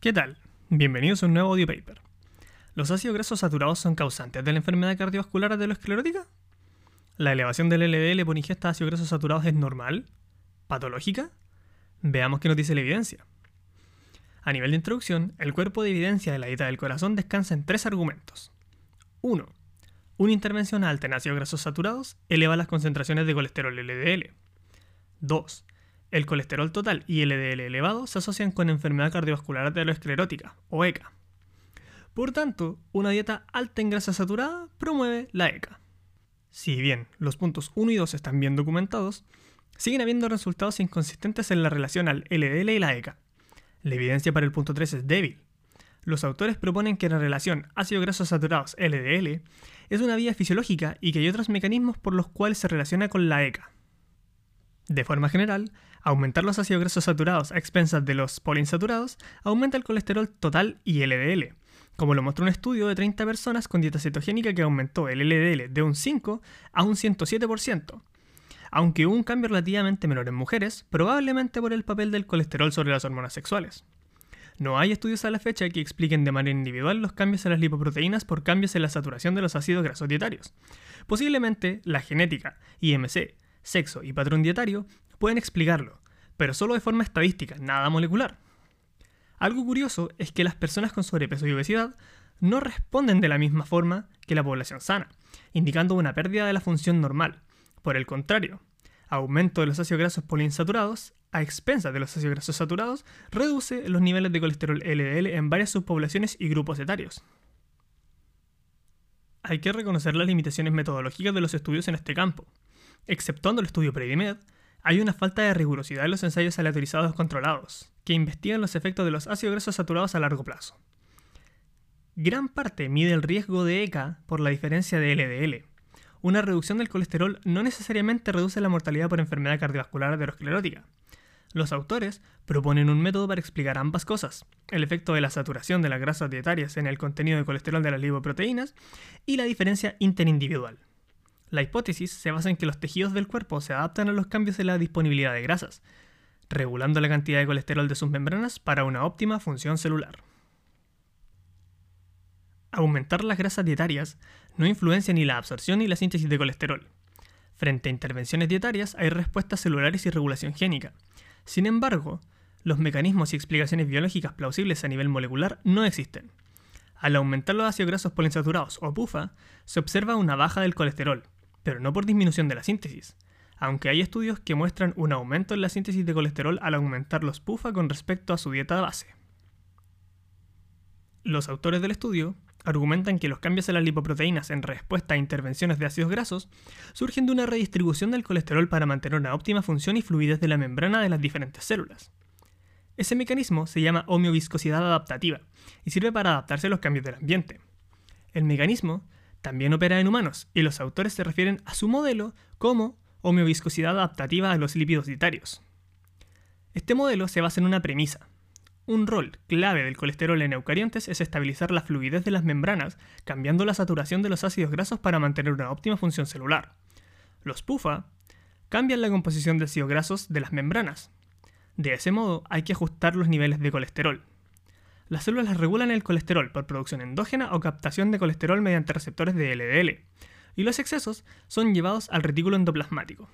¿Qué tal? Bienvenidos a un nuevo audio paper. ¿Los ácidos grasos saturados son causantes de la enfermedad cardiovascular aterosclerótica? ¿La elevación del LDL por ingesta de ácidos grasos saturados es normal? ¿Patológica? Veamos qué nos dice la evidencia. A nivel de introducción, el cuerpo de evidencia de la dieta del corazón descansa en tres argumentos. 1. Una intervención alta en ácidos grasos saturados eleva las concentraciones de colesterol LDL. 2. El colesterol total y LDL elevado se asocian con enfermedad cardiovascular aterosclerótica, o ECA. Por tanto, una dieta alta en grasa saturada promueve la ECA. Si bien los puntos 1 y 2 están bien documentados, siguen habiendo resultados inconsistentes en la relación al LDL y la ECA. La evidencia para el punto 3 es débil. Los autores proponen que la relación ácidos grasos saturados LDL es una vía fisiológica y que hay otros mecanismos por los cuales se relaciona con la ECA. De forma general, aumentar los ácidos grasos saturados a expensas de los poliinsaturados aumenta el colesterol total y LDL, como lo mostró un estudio de 30 personas con dieta cetogénica que aumentó el LDL de un 5 a un 107%, aunque hubo un cambio relativamente menor en mujeres, probablemente por el papel del colesterol sobre las hormonas sexuales. No hay estudios a la fecha que expliquen de manera individual los cambios en las lipoproteínas por cambios en la saturación de los ácidos grasos dietarios. Posiblemente la genética, IMC, sexo y patrón dietario pueden explicarlo, pero solo de forma estadística, nada molecular. Algo curioso es que las personas con sobrepeso y obesidad no responden de la misma forma que la población sana, indicando una pérdida de la función normal. Por el contrario, aumento de los ácidos grasos poliinsaturados a expensas de los ácidos grasos saturados reduce los niveles de colesterol LDL en varias subpoblaciones y grupos etarios. Hay que reconocer las limitaciones metodológicas de los estudios en este campo. Exceptuando el estudio Predimed, hay una falta de rigurosidad en los ensayos aleatorizados controlados, que investigan los efectos de los ácidos grasos saturados a largo plazo. Gran parte mide el riesgo de ECA por la diferencia de LDL. Una reducción del colesterol no necesariamente reduce la mortalidad por enfermedad cardiovascular aterosclerótica. Los autores proponen un método para explicar ambas cosas, el efecto de la saturación de las grasas dietarias en el contenido de colesterol de las lipoproteínas y la diferencia interindividual. La hipótesis se basa en que los tejidos del cuerpo se adaptan a los cambios en la disponibilidad de grasas, regulando la cantidad de colesterol de sus membranas para una óptima función celular. Aumentar las grasas dietarias no influencia ni la absorción ni la síntesis de colesterol. Frente a intervenciones dietarias hay respuestas celulares y regulación génica. Sin embargo, los mecanismos y explicaciones biológicas plausibles a nivel molecular no existen. Al aumentar los ácidos grasos poliinsaturados o PUFA, se observa una baja del colesterol, pero no por disminución de la síntesis, aunque hay estudios que muestran un aumento en la síntesis de colesterol al aumentar los PUFA con respecto a su dieta base. Los autores del estudio argumentan que los cambios en las lipoproteínas en respuesta a intervenciones de ácidos grasos surgen de una redistribución del colesterol para mantener una óptima función y fluidez de la membrana de las diferentes células. Ese mecanismo se llama homeoviscosidad adaptativa y sirve para adaptarse a los cambios del ambiente. El mecanismo también opera en humanos y los autores se refieren a su modelo como homeoviscosidad adaptativa a los lípidos dietarios. Este modelo se basa en una premisa. Un rol clave del colesterol en eucariontes es estabilizar la fluidez de las membranas, cambiando la saturación de los ácidos grasos para mantener una óptima función celular. Los PUFA cambian la composición de ácidos grasos de las membranas. De ese modo hay que ajustar los niveles de colesterol, las células regulan el colesterol por producción endógena o captación de colesterol mediante receptores de LDL, y los excesos son llevados al retículo endoplasmático.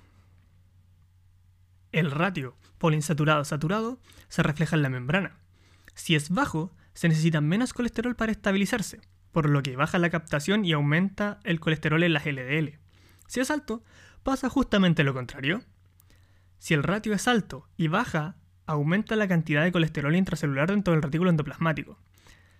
El ratio poliinsaturado-saturado se refleja en la membrana. Si es bajo, se necesita menos colesterol para estabilizarse, por lo que baja la captación y aumenta el colesterol en las LDL. Si es alto, pasa justamente lo contrario. Si el ratio es alto y baja aumenta la cantidad de colesterol intracelular dentro del retículo endoplasmático.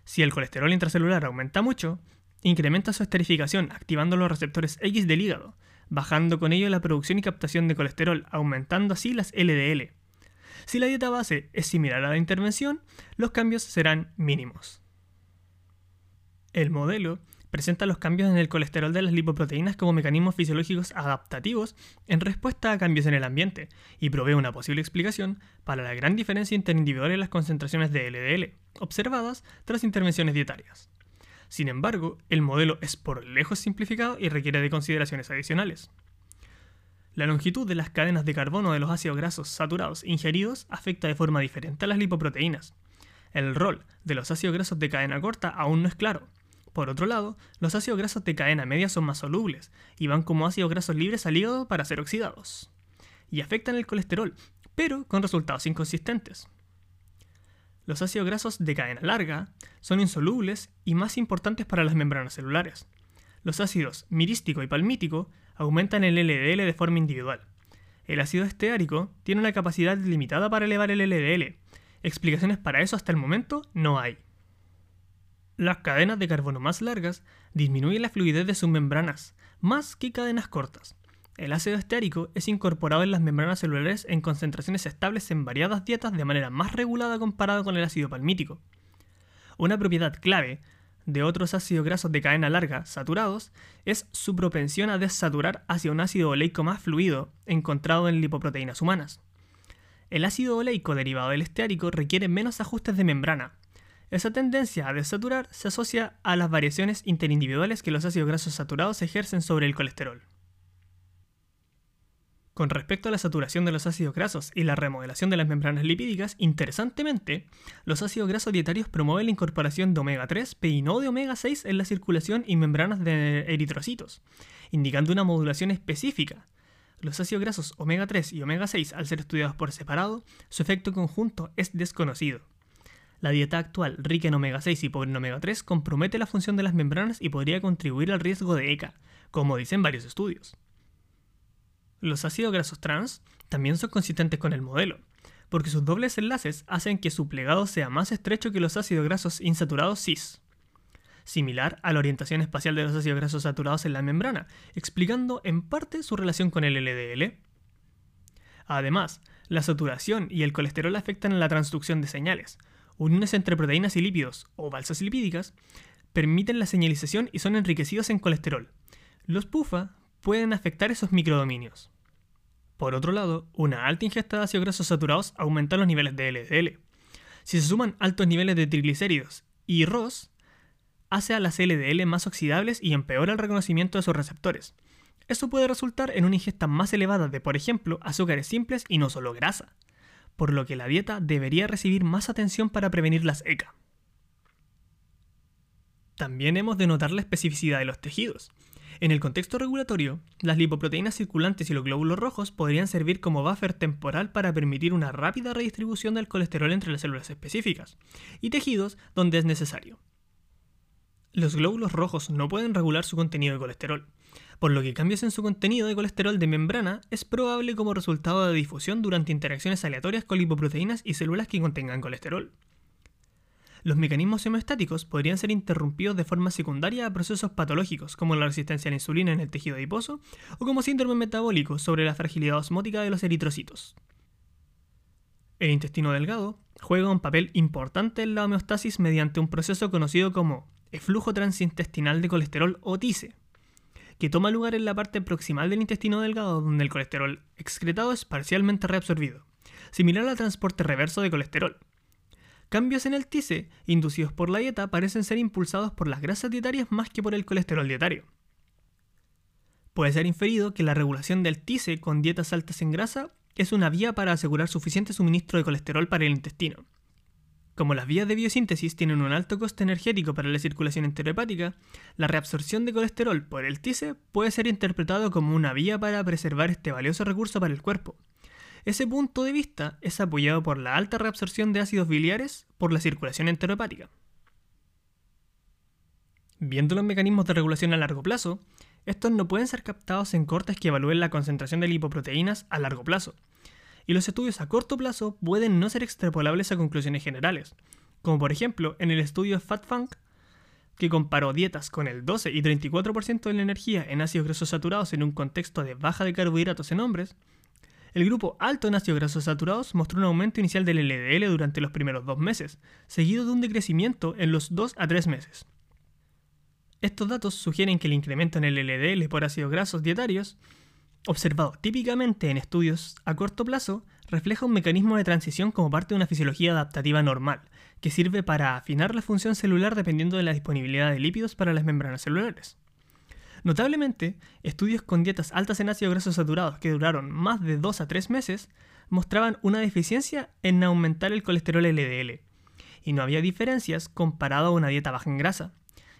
Si el colesterol intracelular aumenta mucho, incrementa su esterificación activando los receptores X del hígado, bajando con ello la producción y captación de colesterol, aumentando así las LDL. Si la dieta base es similar a la intervención, los cambios serán mínimos. El modelo presenta los cambios en el colesterol de las lipoproteínas como mecanismos fisiológicos adaptativos en respuesta a cambios en el ambiente y provee una posible explicación para la gran diferencia interindividual en las concentraciones de LDL observadas tras intervenciones dietarias. Sin embargo, el modelo es por lejos simplificado y requiere de consideraciones adicionales. La longitud de las cadenas de carbono de los ácidos grasos saturados ingeridos afecta de forma diferente a las lipoproteínas. El rol de los ácidos grasos de cadena corta aún no es claro. Por otro lado, los ácidos grasos de cadena media son más solubles y van como ácidos grasos libres al hígado para ser oxidados. Y afectan el colesterol, pero con resultados inconsistentes. Los ácidos grasos de cadena larga son insolubles y más importantes para las membranas celulares. Los ácidos mirístico y palmítico aumentan el LDL de forma individual. El ácido esteárico tiene una capacidad limitada para elevar el LDL. Explicaciones para eso hasta el momento no hay. Las cadenas de carbono más largas disminuyen la fluidez de sus membranas, más que cadenas cortas. El ácido esteárico es incorporado en las membranas celulares en concentraciones estables en variadas dietas de manera más regulada comparado con el ácido palmítico. Una propiedad clave de otros ácidos grasos de cadena larga saturados es su propensión a desaturar hacia un ácido oleico más fluido encontrado en lipoproteínas humanas. El ácido oleico derivado del esteárico requiere menos ajustes de membrana. Esa tendencia a desaturar se asocia a las variaciones interindividuales que los ácidos grasos saturados ejercen sobre el colesterol. Con respecto a la saturación de los ácidos grasos y la remodelación de las membranas lipídicas, interesantemente, los ácidos grasos dietarios promueven la incorporación de omega 3, y no de omega 6 en la circulación y membranas de eritrocitos, indicando una modulación específica. Los ácidos grasos omega 3 y omega 6, al ser estudiados por separado, su efecto conjunto es desconocido. La dieta actual, rica en omega 6 y pobre en omega 3, compromete la función de las membranas y podría contribuir al riesgo de ECA, como dicen varios estudios. Los ácidos grasos trans también son consistentes con el modelo, porque sus dobles enlaces hacen que su plegado sea más estrecho que los ácidos grasos insaturados cis, similar a la orientación espacial de los ácidos grasos saturados en la membrana, explicando en parte su relación con el LDL. Además, la saturación y el colesterol afectan la transducción de señales. Uniones entre proteínas y lípidos, o balsas lipídicas, permiten la señalización y son enriquecidos en colesterol. Los PUFA pueden afectar esos microdominios. Por otro lado, una alta ingesta de ácidos grasos saturados aumenta los niveles de LDL. Si se suman altos niveles de triglicéridos y ROS, hace a las LDL más oxidables y empeora el reconocimiento de sus receptores. Esto puede resultar en una ingesta más elevada de, por ejemplo, azúcares simples y no solo grasa, por lo que la dieta debería recibir más atención para prevenir las ECA. También hemos de notar la especificidad de los tejidos. En el contexto regulatorio, las lipoproteínas circulantes y los glóbulos rojos podrían servir como buffer temporal para permitir una rápida redistribución del colesterol entre las células específicas y tejidos donde es necesario. Los glóbulos rojos no pueden regular su contenido de colesterol, por lo que cambios en su contenido de colesterol de membrana es probable como resultado de difusión durante interacciones aleatorias con lipoproteínas y células que contengan colesterol. Los mecanismos homeostáticos podrían ser interrumpidos de forma secundaria a procesos patológicos como la resistencia a la insulina en el tejido adiposo o como síndrome metabólico sobre la fragilidad osmótica de los eritrocitos. El intestino delgado juega un papel importante en la homeostasis mediante un proceso conocido como eflujo transintestinal de colesterol o TICE, que toma lugar en la parte proximal del intestino delgado donde el colesterol excretado es parcialmente reabsorbido, similar al transporte reverso de colesterol. Cambios en el TICE inducidos por la dieta parecen ser impulsados por las grasas dietarias más que por el colesterol dietario. Puede ser inferido que la regulación del TICE con dietas altas en grasa es una vía para asegurar suficiente suministro de colesterol para el intestino. Como las vías de biosíntesis tienen un alto coste energético para la circulación enterohepática, la reabsorción de colesterol por el TICE puede ser interpretado como una vía para preservar este valioso recurso para el cuerpo, ese punto de vista es apoyado por la alta reabsorción de ácidos biliares por la circulación enterohepática. Viendo los mecanismos de regulación a largo plazo, estos no pueden ser captados en cortes que evalúen la concentración de lipoproteínas a largo plazo, y los estudios a corto plazo pueden no ser extrapolables a conclusiones generales, como por ejemplo en el estudio FatFunk, que comparó dietas con el 12 y 34% de la energía en ácidos grasos saturados en un contexto de baja de carbohidratos en hombres, el grupo alto en ácidos grasos saturados mostró un aumento inicial del LDL durante los primeros dos meses, seguido de un decrecimiento en los 2 a 3 meses. Estos datos sugieren que el incremento en el LDL por ácidos grasos dietarios, observado típicamente en estudios a corto plazo, refleja un mecanismo de transición como parte de una fisiología adaptativa normal, que sirve para afinar la función celular dependiendo de la disponibilidad de lípidos para las membranas celulares. Notablemente, estudios con dietas altas en ácidos grasos saturados que duraron más de 2 a 3 meses mostraban una deficiencia en aumentar el colesterol LDL, y no había diferencias comparado a una dieta baja en grasa.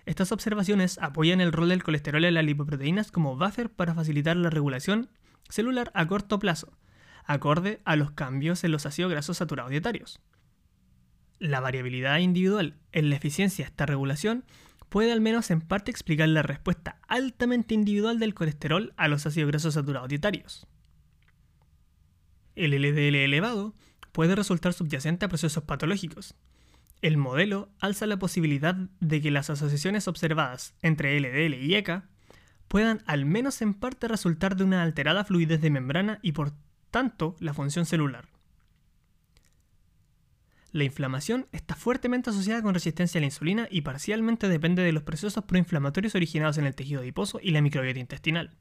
Estas observaciones apoyan el rol del colesterol en las lipoproteínas como buffer para facilitar la regulación celular a corto plazo, acorde a los cambios en los ácidos grasos saturados dietarios. La variabilidad individual en la eficiencia de esta regulación puede al menos en parte explicar la respuesta altamente individual del colesterol a los ácidos grasos saturados dietarios. El LDL elevado puede resultar subyacente a procesos patológicos. El modelo alza la posibilidad de que las asociaciones observadas entre LDL y ECA puedan al menos en parte resultar de una alterada fluidez de membrana y por tanto la función celular. La inflamación está fuertemente asociada con resistencia a la insulina y parcialmente depende de los procesos proinflamatorios originados en el tejido adiposo y la microbiota intestinal.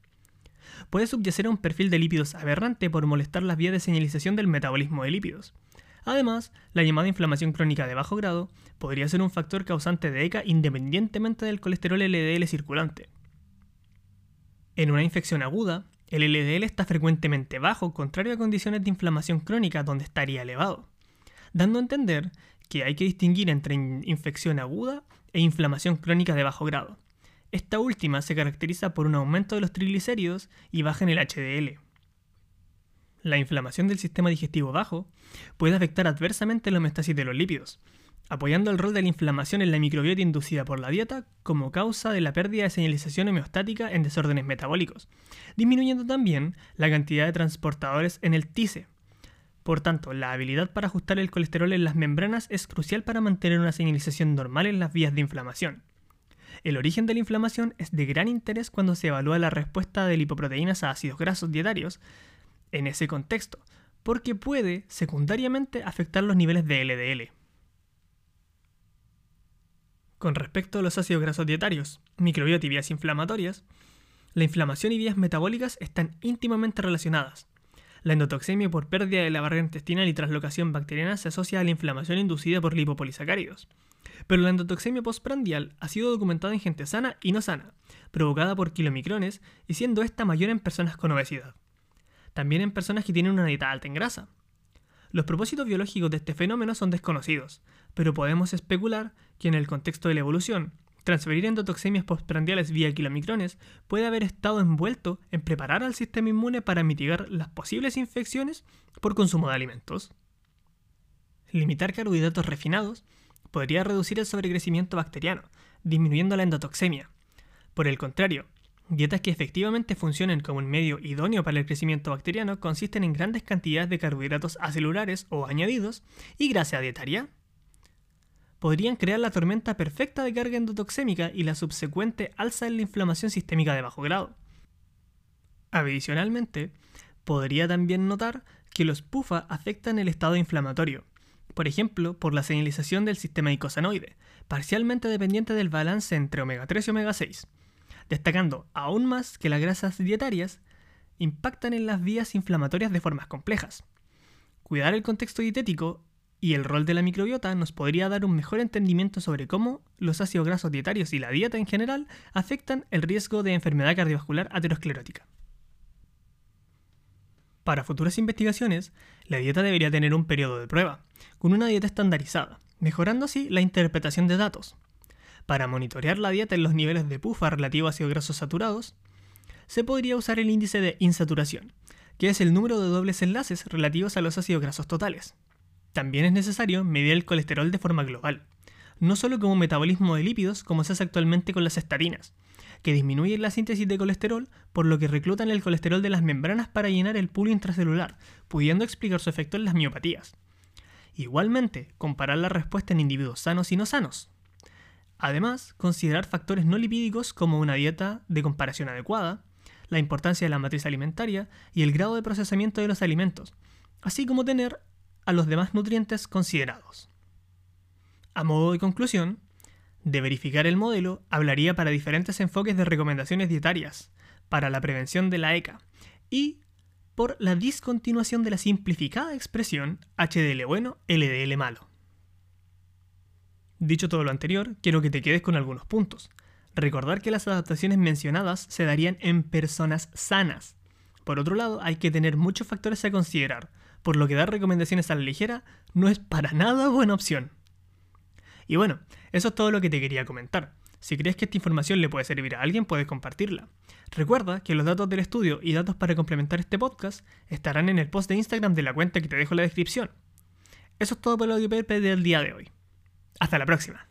Puede subyacer a un perfil de lípidos aberrante por molestar las vías de señalización del metabolismo de lípidos. Además, la llamada inflamación crónica de bajo grado podría ser un factor causante de ECA independientemente del colesterol LDL circulante. En una infección aguda, el LDL está frecuentemente bajo, contrario a condiciones de inflamación crónica donde estaría elevado dando a entender que hay que distinguir entre infección aguda e inflamación crónica de bajo grado. Esta última se caracteriza por un aumento de los triglicéridos y baja en el HDL. La inflamación del sistema digestivo bajo puede afectar adversamente la homeostasis de los lípidos, apoyando el rol de la inflamación en la microbiota inducida por la dieta como causa de la pérdida de señalización homeostática en desórdenes metabólicos, disminuyendo también la cantidad de transportadores en el TICE, por tanto, la habilidad para ajustar el colesterol en las membranas es crucial para mantener una señalización normal en las vías de inflamación. El origen de la inflamación es de gran interés cuando se evalúa la respuesta de lipoproteínas a ácidos grasos dietarios en ese contexto, porque puede secundariamente afectar los niveles de LDL. Con respecto a los ácidos grasos dietarios, microbiota y vías inflamatorias, la inflamación y vías metabólicas están íntimamente relacionadas. La endotoxemia por pérdida de la barrera intestinal y traslocación bacteriana se asocia a la inflamación inducida por lipopolisacáridos. Pero la endotoxemia postprandial ha sido documentada en gente sana y no sana, provocada por kilomicrones y siendo esta mayor en personas con obesidad. También en personas que tienen una dieta alta en grasa. Los propósitos biológicos de este fenómeno son desconocidos, pero podemos especular que en el contexto de la evolución, Transferir endotoxemias postprandiales vía kilomicrones puede haber estado envuelto en preparar al sistema inmune para mitigar las posibles infecciones por consumo de alimentos. Limitar carbohidratos refinados podría reducir el sobrecrecimiento bacteriano, disminuyendo la endotoxemia. Por el contrario, dietas que efectivamente funcionen como un medio idóneo para el crecimiento bacteriano consisten en grandes cantidades de carbohidratos acelulares o añadidos y grasa dietaria podrían crear la tormenta perfecta de carga endotoxémica y la subsecuente alza en la inflamación sistémica de bajo grado. Adicionalmente, podría también notar que los PUFA afectan el estado inflamatorio, por ejemplo, por la señalización del sistema icosanoide, parcialmente dependiente del balance entre omega 3 y omega 6, destacando aún más que las grasas dietarias impactan en las vías inflamatorias de formas complejas. Cuidar el contexto dietético y el rol de la microbiota nos podría dar un mejor entendimiento sobre cómo los ácidos grasos dietarios y la dieta en general afectan el riesgo de enfermedad cardiovascular aterosclerótica. Para futuras investigaciones, la dieta debería tener un periodo de prueba, con una dieta estandarizada, mejorando así la interpretación de datos. Para monitorear la dieta en los niveles de PUFA relativo a ácidos grasos saturados, se podría usar el índice de insaturación, que es el número de dobles enlaces relativos a los ácidos grasos totales. También es necesario medir el colesterol de forma global, no solo como metabolismo de lípidos como se hace actualmente con las estarinas, que disminuyen la síntesis de colesterol por lo que reclutan el colesterol de las membranas para llenar el pulso intracelular, pudiendo explicar su efecto en las miopatías. Igualmente, comparar la respuesta en individuos sanos y no sanos. Además, considerar factores no lipídicos como una dieta de comparación adecuada, la importancia de la matriz alimentaria y el grado de procesamiento de los alimentos, así como tener a los demás nutrientes considerados. A modo de conclusión, de verificar el modelo hablaría para diferentes enfoques de recomendaciones dietarias, para la prevención de la ECA y por la discontinuación de la simplificada expresión HDL bueno, LDL malo. Dicho todo lo anterior, quiero que te quedes con algunos puntos. Recordar que las adaptaciones mencionadas se darían en personas sanas. Por otro lado, hay que tener muchos factores a considerar, por lo que dar recomendaciones a la ligera no es para nada buena opción. Y bueno, eso es todo lo que te quería comentar. Si crees que esta información le puede servir a alguien, puedes compartirla. Recuerda que los datos del estudio y datos para complementar este podcast estarán en el post de Instagram de la cuenta que te dejo en la descripción. Eso es todo por el audio del día de hoy. Hasta la próxima.